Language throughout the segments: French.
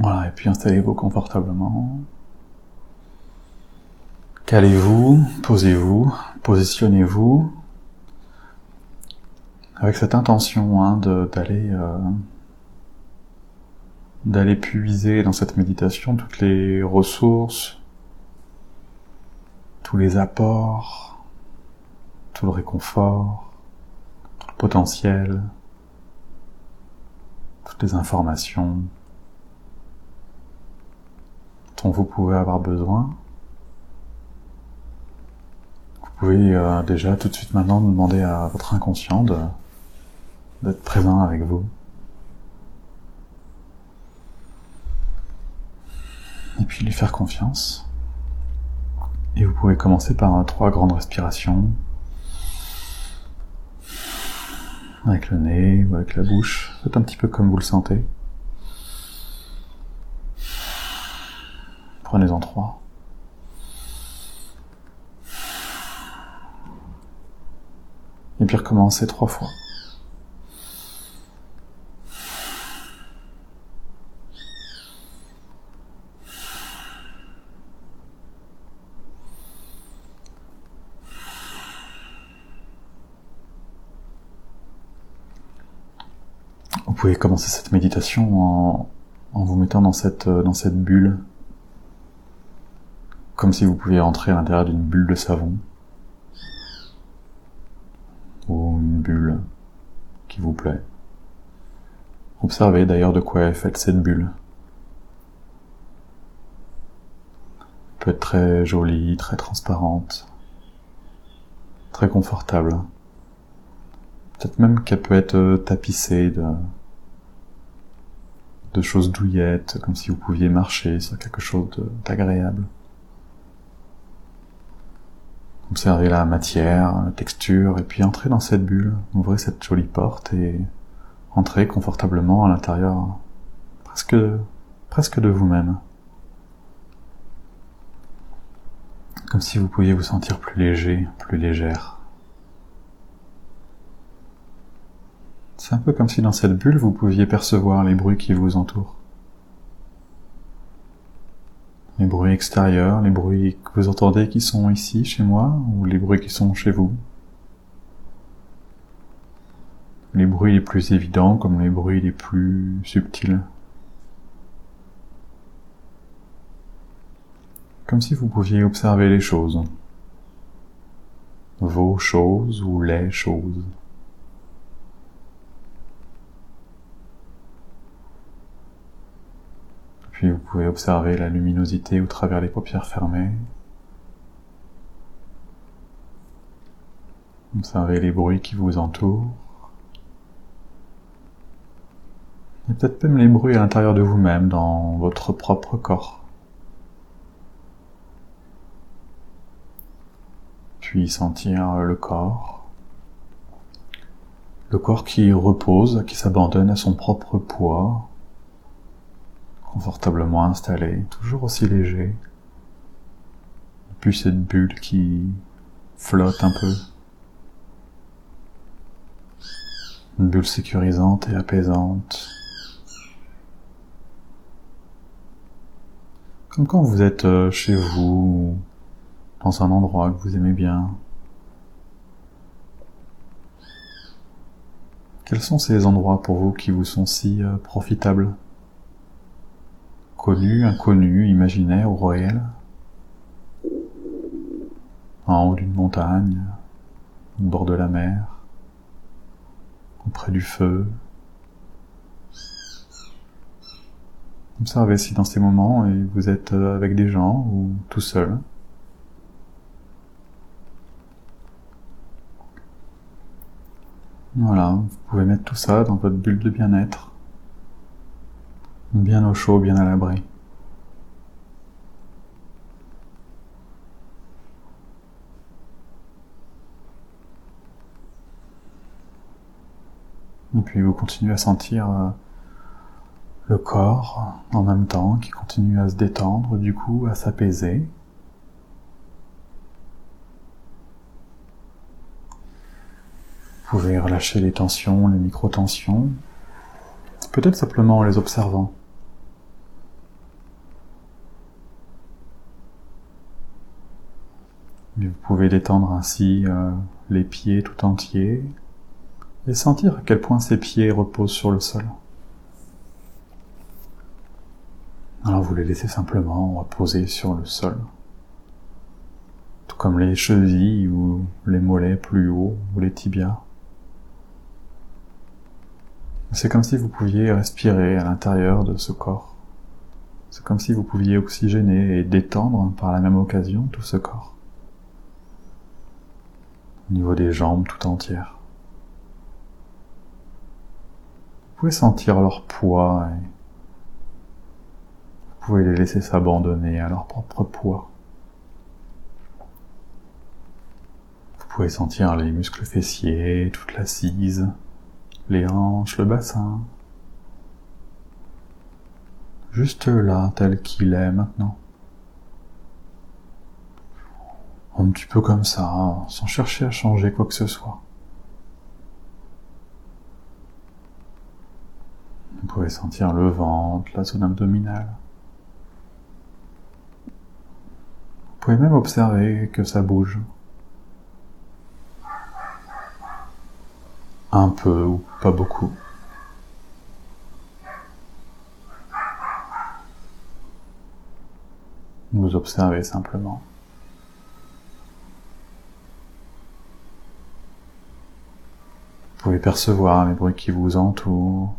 Voilà, et puis installez-vous confortablement. Calez-vous, posez-vous, positionnez-vous avec cette intention hein, d'aller euh, d'aller puiser dans cette méditation toutes les ressources, tous les apports, tout le réconfort, tout le potentiel, toutes les informations dont vous pouvez avoir besoin. Vous pouvez euh, déjà tout de suite maintenant demander à votre inconscient d'être présent avec vous. Et puis lui faire confiance. Et vous pouvez commencer par trois grandes respirations. Avec le nez ou avec la bouche. Faites un petit peu comme vous le sentez. Prenez-en trois. Et puis recommencez trois fois. Vous pouvez commencer cette méditation en, en vous mettant dans cette, dans cette bulle comme si vous pouviez entrer à l'intérieur d'une bulle de savon ou une bulle qui vous plaît. Observez d'ailleurs de quoi est faite cette bulle. Elle peut être très jolie, très transparente, très confortable. Peut-être même qu'elle peut être tapissée de, de choses douillettes, comme si vous pouviez marcher sur quelque chose d'agréable. Observez la matière, la texture, et puis entrez dans cette bulle. Ouvrez cette jolie porte et entrez confortablement à l'intérieur, presque, presque de vous-même. Comme si vous pouviez vous sentir plus léger, plus légère. C'est un peu comme si dans cette bulle vous pouviez percevoir les bruits qui vous entourent. Les bruits extérieurs, les bruits que vous entendez qui sont ici, chez moi, ou les bruits qui sont chez vous? Les bruits les plus évidents comme les bruits les plus subtils. Comme si vous pouviez observer les choses. Vos choses ou les choses. Puis vous pouvez observer la luminosité au travers les paupières fermées. Observez les bruits qui vous entourent. Et peut-être même les bruits à l'intérieur de vous-même, dans votre propre corps. Puis sentir le corps. Le corps qui repose, qui s'abandonne à son propre poids, confortablement installé, toujours aussi léger. Puis cette bulle qui flotte un peu. Une bulle sécurisante et apaisante. Comme quand vous êtes euh, chez vous, dans un endroit que vous aimez bien. Quels sont ces endroits pour vous qui vous sont si euh, profitables? Connu, inconnu, imaginaire ou réel, en haut d'une montagne, au bord de la mer, auprès du feu. Observez si dans ces moments vous êtes avec des gens ou tout seul. Voilà, vous pouvez mettre tout ça dans votre bulle de bien-être bien au chaud, bien à l'abri. Et puis vous continuez à sentir euh, le corps en même temps qui continue à se détendre, du coup à s'apaiser. Vous pouvez relâcher les tensions, les micro-tensions, peut-être simplement en les observant vous pouvez détendre ainsi euh, les pieds tout entiers et sentir à quel point ces pieds reposent sur le sol. Alors vous les laissez simplement reposer sur le sol. Tout comme les chevilles ou les mollets plus hauts ou les tibias. C'est comme si vous pouviez respirer à l'intérieur de ce corps. C'est comme si vous pouviez oxygéner et détendre par la même occasion tout ce corps. Au niveau des jambes tout entières. Vous pouvez sentir leur poids et vous pouvez les laisser s'abandonner à leur propre poids. Vous pouvez sentir les muscles fessiers, toute l'assise, les hanches, le bassin. Juste là, tel qu'il est maintenant. Un petit peu comme ça, sans chercher à changer quoi que ce soit. Vous pouvez sentir le ventre, la zone abdominale. Vous pouvez même observer que ça bouge. un peu ou pas beaucoup. Vous observez simplement. Vous pouvez percevoir les bruits qui vous entourent.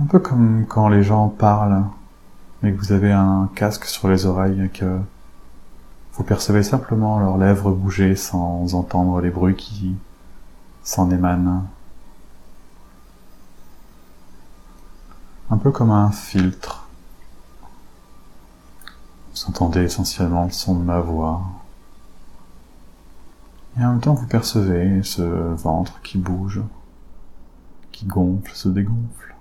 Un peu comme quand les gens parlent, mais que vous avez un casque sur les oreilles et que vous percevez simplement leurs lèvres bouger sans entendre les bruits qui s'en émanent. Un peu comme un filtre. Vous entendez essentiellement le son de ma voix. Et en même temps, vous percevez ce ventre qui bouge, qui gonfle, se dégonfle.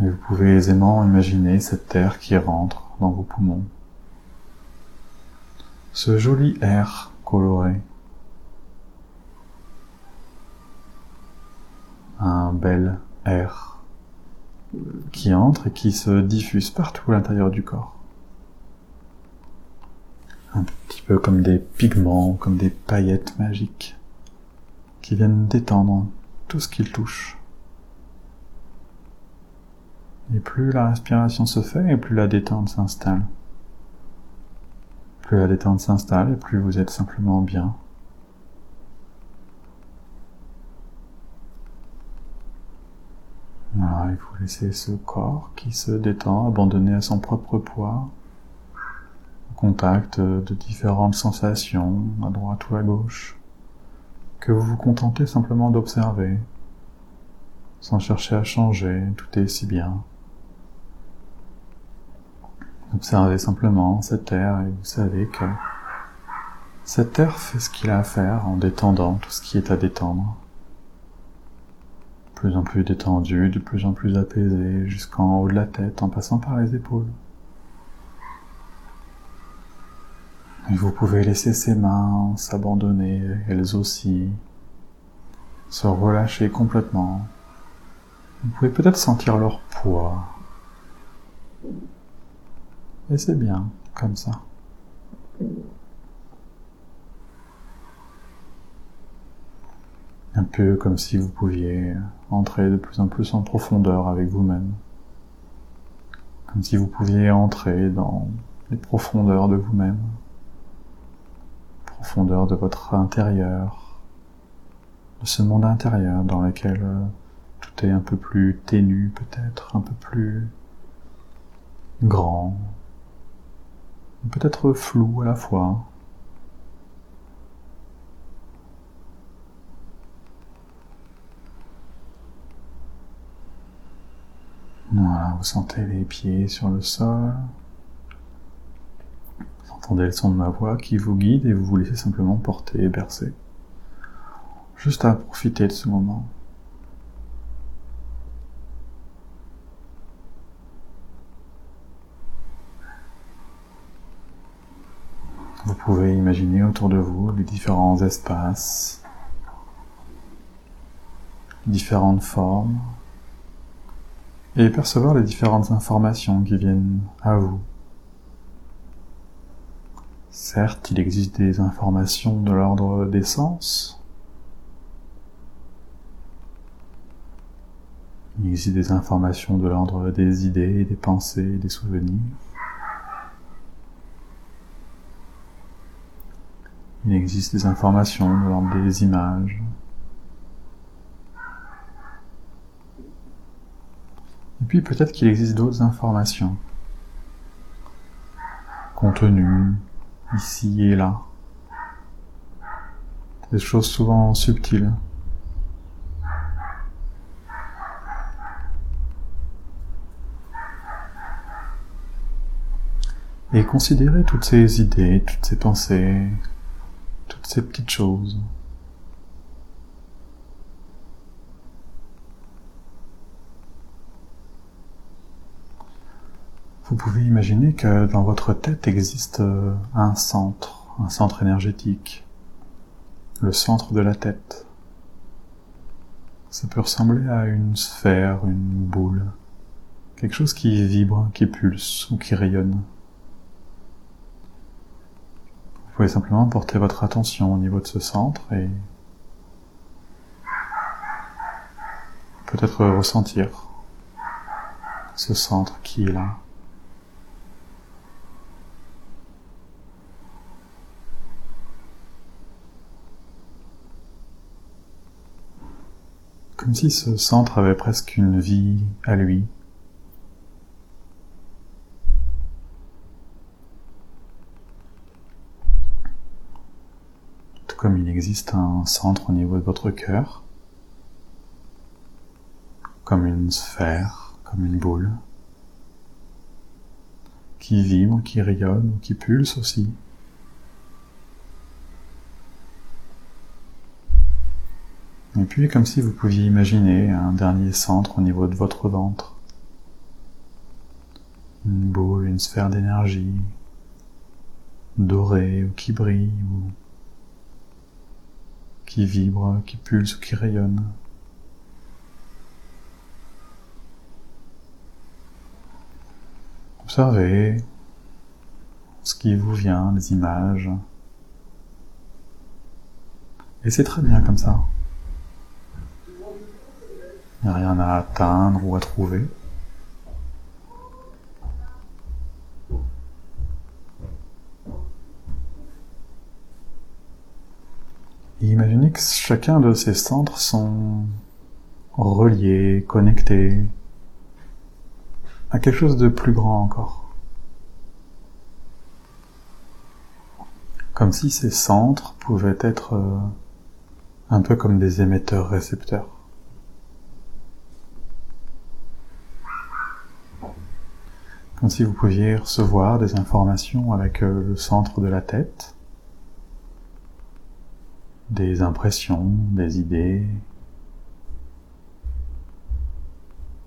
Et vous pouvez aisément imaginer cette terre qui rentre dans vos poumons. Ce joli air coloré. Un bel air qui entre et qui se diffuse partout à l'intérieur du corps. Un petit peu comme des pigments, comme des paillettes magiques qui viennent détendre tout ce qu'ils touchent. Et plus la respiration se fait, et plus la détente s'installe. Plus la détente s'installe, et plus vous êtes simplement bien. Voilà, il faut laisser ce corps qui se détend, abandonné à son propre poids, contact de différentes sensations, à droite ou à gauche, que vous vous contentez simplement d'observer, sans chercher à changer, tout est si bien. Observez simplement cette air et vous savez que cette air fait ce qu'il a à faire en détendant tout ce qui est à détendre. De plus en plus détendu, de plus en plus apaisé, jusqu'en haut de la tête, en passant par les épaules. Et vous pouvez laisser ces mains s'abandonner, elles aussi, se relâcher complètement. Vous pouvez peut-être sentir leur poids et c'est bien, comme ça. Un peu comme si vous pouviez entrer de plus en plus en profondeur avec vous-même. Comme si vous pouviez entrer dans les profondeurs de vous-même. Profondeur de votre intérieur. De ce monde intérieur dans lequel euh, tout est un peu plus ténu peut-être, un peu plus grand, peut-être flou à la fois. Voilà, vous sentez les pieds sur le sol. Entendez le son de ma voix qui vous guide et vous vous laissez simplement porter et bercer. Juste à profiter de ce moment. Vous pouvez imaginer autour de vous les différents espaces, différentes formes, et percevoir les différentes informations qui viennent à vous. Certes, il existe des informations de l'ordre des sens. Il existe des informations de l'ordre des idées, des pensées, des souvenirs. Il existe des informations de l'ordre des images. Et puis peut-être qu'il existe d'autres informations contenues ici et là. Des choses souvent subtiles. Et considérez toutes ces idées, toutes ces pensées, toutes ces petites choses. Vous pouvez imaginer que dans votre tête existe euh, un centre, un centre énergétique, le centre de la tête. Ça peut ressembler à une sphère, une boule, quelque chose qui vibre, qui pulse ou qui rayonne. Vous pouvez simplement porter votre attention au niveau de ce centre et peut-être ressentir ce centre qui est là. Comme si ce centre avait presque une vie à lui. Tout comme il existe un centre au niveau de votre cœur, comme une sphère, comme une boule, qui vibre, qui rayonne, qui pulse aussi. Et puis comme si vous pouviez imaginer un dernier centre au niveau de votre ventre. Une boule, une sphère d'énergie, dorée ou qui brille ou qui vibre, qui pulse ou qui rayonne. Observez ce qui vous vient, les images. Et c'est très bien comme ça. Il n'y a rien à atteindre ou à trouver. imaginez que chacun de ces centres sont reliés, connectés à quelque chose de plus grand encore. Comme si ces centres pouvaient être euh, un peu comme des émetteurs-récepteurs. Comme si vous pouviez recevoir des informations avec euh, le centre de la tête, des impressions, des idées,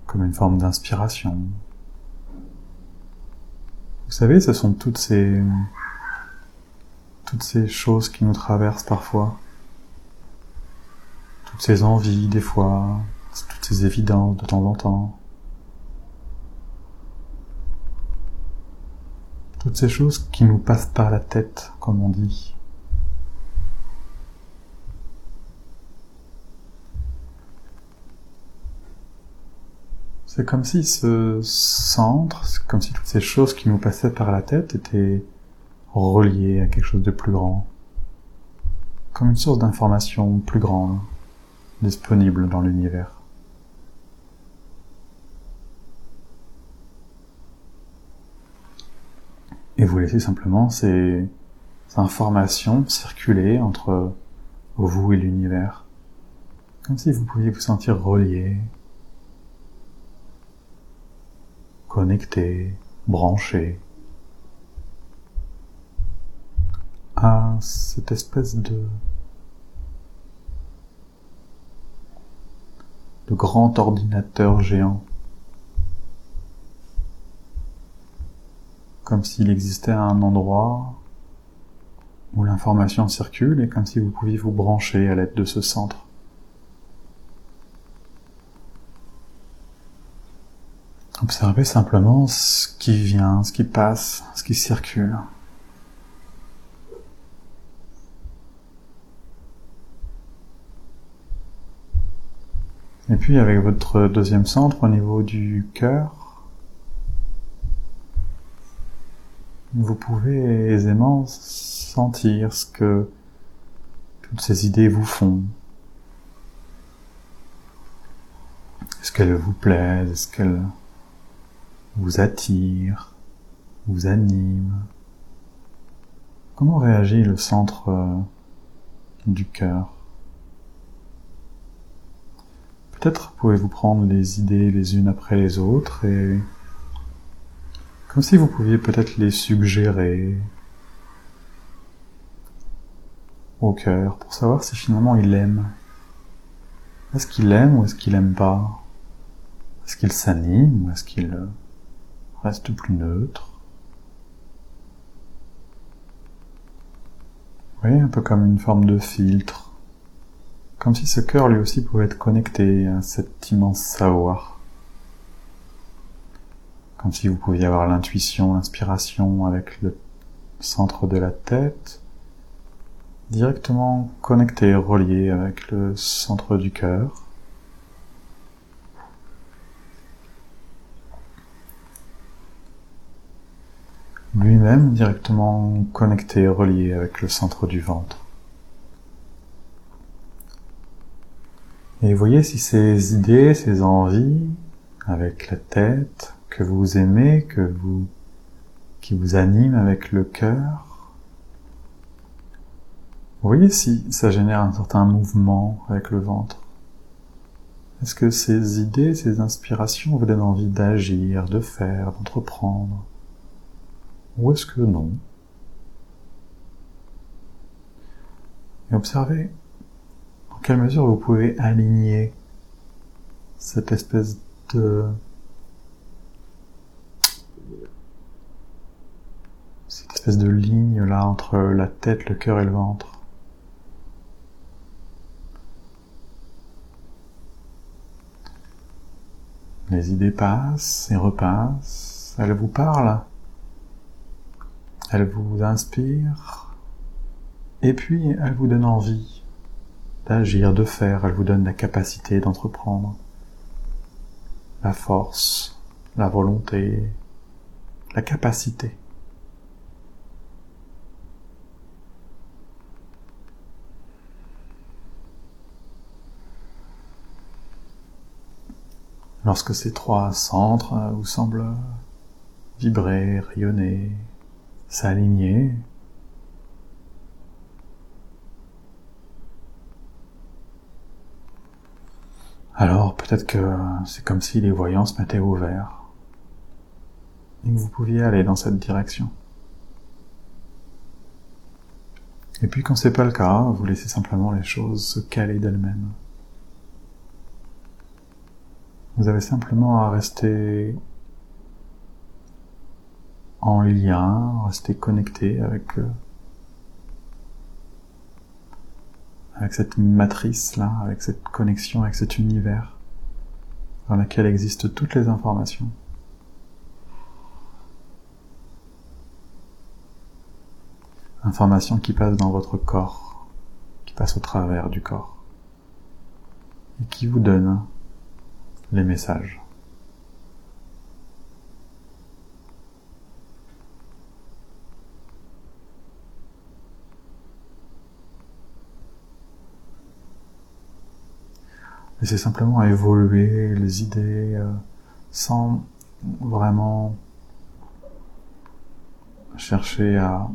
comme une forme d'inspiration. Vous savez, ce sont toutes ces toutes ces choses qui nous traversent parfois, toutes ces envies des fois, toutes ces évidences de temps en temps. Toutes ces choses qui nous passent par la tête, comme on dit. C'est comme si ce centre, comme si toutes ces choses qui nous passaient par la tête étaient reliées à quelque chose de plus grand, comme une source d'information plus grande, disponible dans l'univers. Et vous laissez simplement ces informations circuler entre vous et l'univers, comme si vous pouviez vous sentir relié, connecté, branché à cette espèce de de grand ordinateur géant comme s'il existait un endroit où l'information circule et comme si vous pouviez vous brancher à l'aide de ce centre. Observez simplement ce qui vient, ce qui passe, ce qui circule. Et puis avec votre deuxième centre au niveau du cœur, vous pouvez aisément sentir ce que toutes ces idées vous font. Est-ce qu'elles vous plaisent? Est-ce qu'elles vous attire, vous anime Comment réagit le centre euh, du cœur? Peut-être pouvez-vous prendre les idées les unes après les autres et comme si vous pouviez peut-être les suggérer au cœur pour savoir si finalement il aime. Est-ce qu'il aime ou est-ce qu'il aime pas? Est-ce qu'il s'anime ou est-ce qu'il reste plus neutre? Voyez, un peu comme une forme de filtre. Comme si ce cœur lui aussi pouvait être connecté à cet immense savoir. Comme si vous pouviez avoir l'intuition, l'inspiration avec le centre de la tête, directement connecté, relié avec le centre du cœur. lui-même directement connecté, relié avec le centre du ventre. Et voyez si ces idées, ces envies, avec la tête, que vous aimez, que vous, qui vous animent avec le cœur, voyez si ça génère un certain mouvement avec le ventre. Est-ce que ces idées, ces inspirations vous donnent envie d'agir, de faire, d'entreprendre? Ou est-ce que non? Et observez en quelle mesure vous pouvez aligner cette espèce de cette espèce de ligne là entre la tête, le cœur et le ventre. Les idées passent et repassent, elles vous parlent elle vous inspire, et puis elle vous donne envie d'agir, de faire, elle vous donne la capacité d'entreprendre, la force, la volonté, la capacité. Lorsque ces trois centres vous semblent vibrer, rayonner, s'aligner. Alors peut-être que c'est comme si les voyants se mettaient au vert et que vous pouviez aller dans cette direction. Et puis quand c'est pas le cas, vous laissez simplement les choses se caler d'elles-mêmes. Vous avez simplement à rester en lien, rester connecté avec euh, avec cette matrice là, avec cette connexion, avec cet univers dans lequel existent toutes les informations. Informations qui passent dans votre corps, qui passent au travers du corps, et qui vous donnent les messages. c'est simplement à évoluer les idées euh, sans vraiment chercher à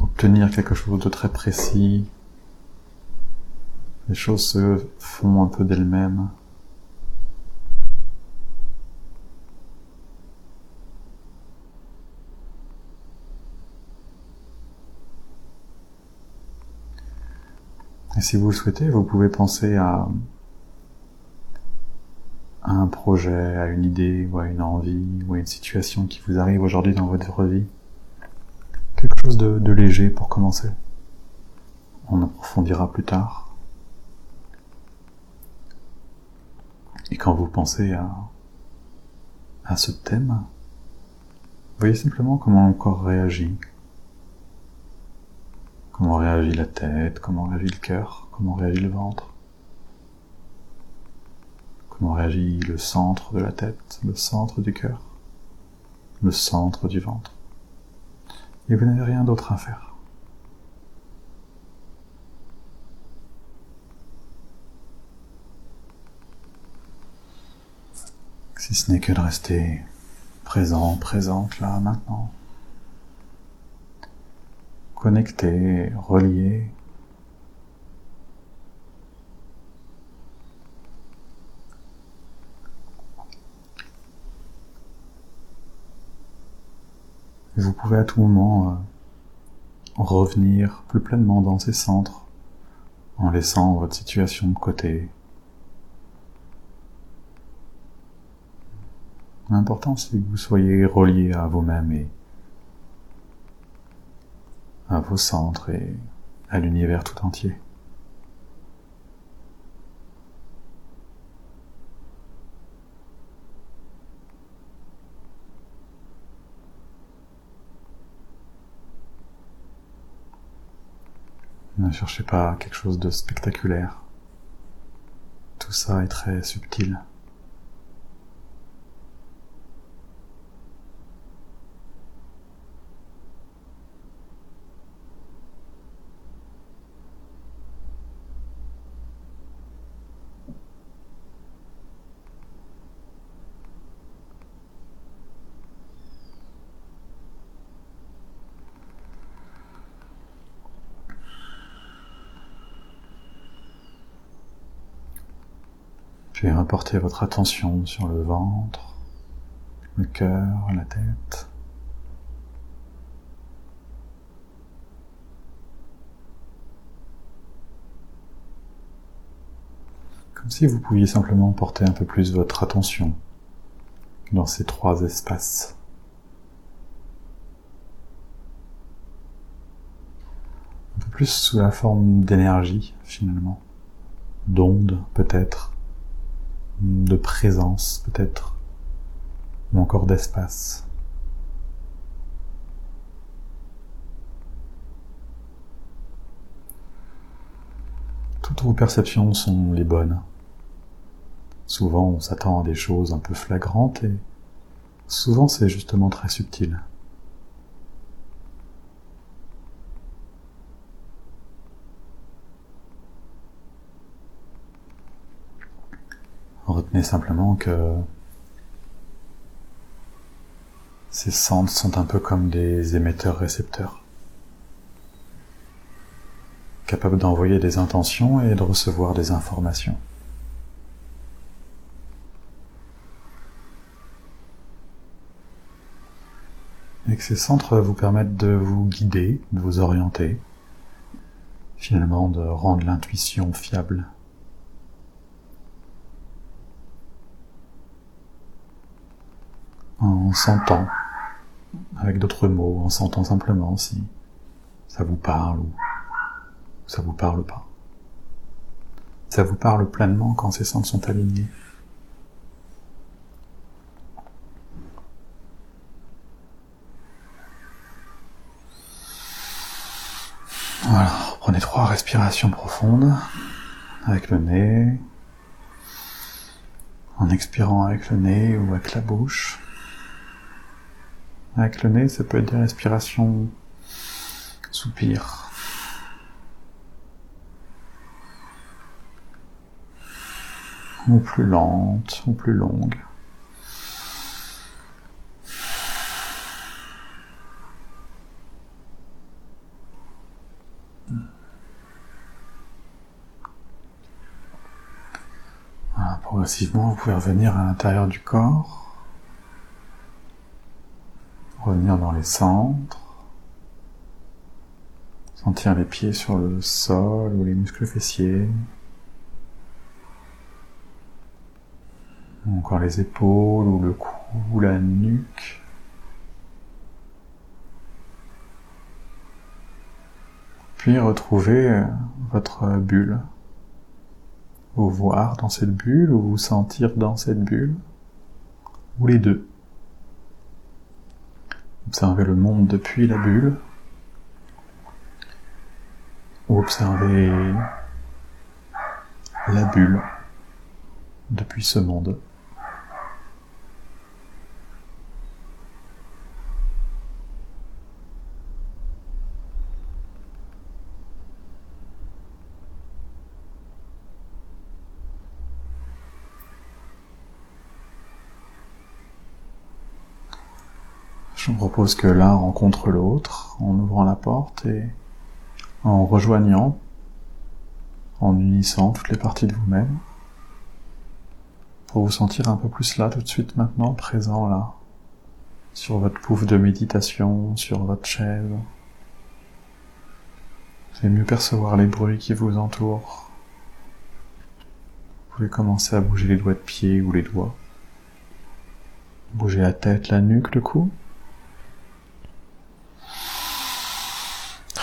obtenir quelque chose de très précis. Les choses se font un peu d'elles-mêmes. Si vous le souhaitez, vous pouvez penser à un projet, à une idée, ou à une envie, ou à une situation qui vous arrive aujourd'hui dans votre vie. Quelque chose de, léger pour commencer. On approfondira plus tard. Et quand vous pensez à, à ce thème, voyez simplement comment le corps réagit. Comment réagit la tête, comment réagit le cœur, comment réagit le ventre? Comment réagit le centre de la tête, le centre du cœur, le centre du ventre? Et vous n'avez rien d'autre à faire. Si ce n'est que de rester présent, présente là, maintenant. Connecté, relié. vous pouvez à tout moment euh, revenir plus pleinement dans ces centres en laissant votre situation de côté, L'important, c'est que vous soyez relié à vous-même et à vos centres et à l'univers tout entier. Ne cherchez pas quelque chose de spectaculaire. Tout ça est très subtil. Puis reporter votre attention sur le ventre, le cœur, la tête. Comme si vous pouviez simplement porter un peu plus votre attention dans ces trois espaces. Un peu plus sous la forme d'énergie finalement, d'ondes peut-être de présence peut-être, ou encore d'espace. Toutes vos perceptions sont les bonnes. Souvent on s'attend à des choses un peu flagrantes et souvent c'est justement très subtil. Retenez simplement que ces centres sont un peu comme des émetteurs-récepteurs, capables d'envoyer des intentions et de recevoir des informations. Et que ces centres vous permettent de vous guider, de vous orienter, finalement de rendre l'intuition fiable. En sentant, avec d'autres mots, en sentant simplement si ça vous parle ou ça vous parle pas. Ça vous parle pleinement quand ces sens sont alignés. Voilà, prenez trois respirations profondes avec le nez, en expirant avec le nez ou avec la bouche. Avec le nez, ça peut être des respirations soupir. Ou plus lente, ou plus longue. progressivement, vous pouvez revenir à l'intérieur du corps revenir dans les centres, sentir les pieds sur le sol ou les muscles fessiers, ou encore les épaules ou le cou ou la nuque. Puis retrouver votre bulle, vous voir dans cette bulle ou vous sentir dans cette bulle, ou les deux. Observez le monde depuis la bulle, ou observez la bulle depuis ce monde. Je propose que l'un rencontre l'autre en ouvrant la porte et en rejoignant, en unissant toutes les parties de vous-même, pour vous sentir un peu plus là tout de suite maintenant, présent là, sur votre pouf de méditation, sur votre chaise. Vous allez mieux percevoir les bruits qui vous entourent. Vous pouvez commencer à bouger les doigts de pied ou les doigts. Bouger la tête, la nuque, le cou.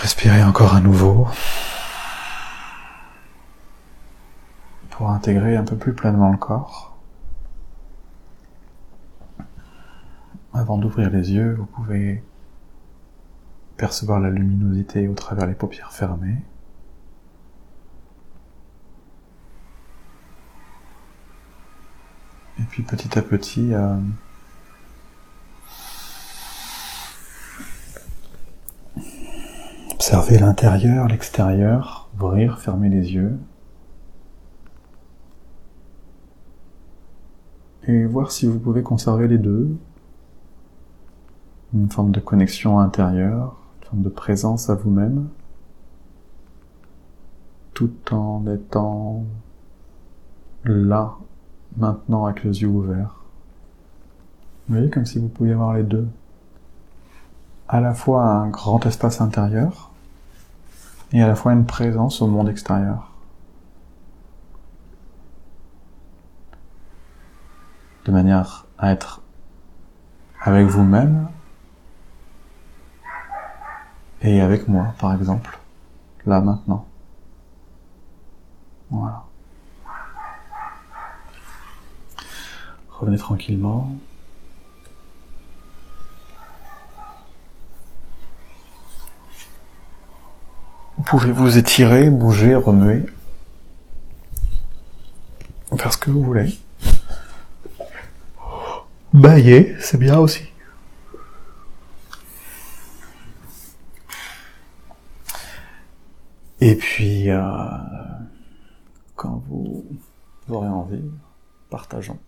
Respirez encore à nouveau pour intégrer un peu plus pleinement le corps. Avant d'ouvrir les yeux, vous pouvez percevoir la luminosité au travers les paupières fermées. Et puis petit à petit, euh, Observez l'intérieur, l'extérieur, ouvrir, fermer les yeux. Et voir si vous pouvez conserver les deux. Une forme de connexion intérieure, une forme de présence à vous-même, tout en étant là, maintenant, avec les yeux ouverts. Vous voyez, comme si vous pouviez avoir les deux. À la fois un grand espace intérieur, et à la fois une présence au monde extérieur. De manière à être avec vous-même et avec moi, par exemple, là maintenant. Voilà. Revenez tranquillement. Pouvez vous étirer, bouger, remuer. Faire ce que vous voulez. Bailler, c'est bien aussi. Et puis, euh, quand vous aurez envie, partageons.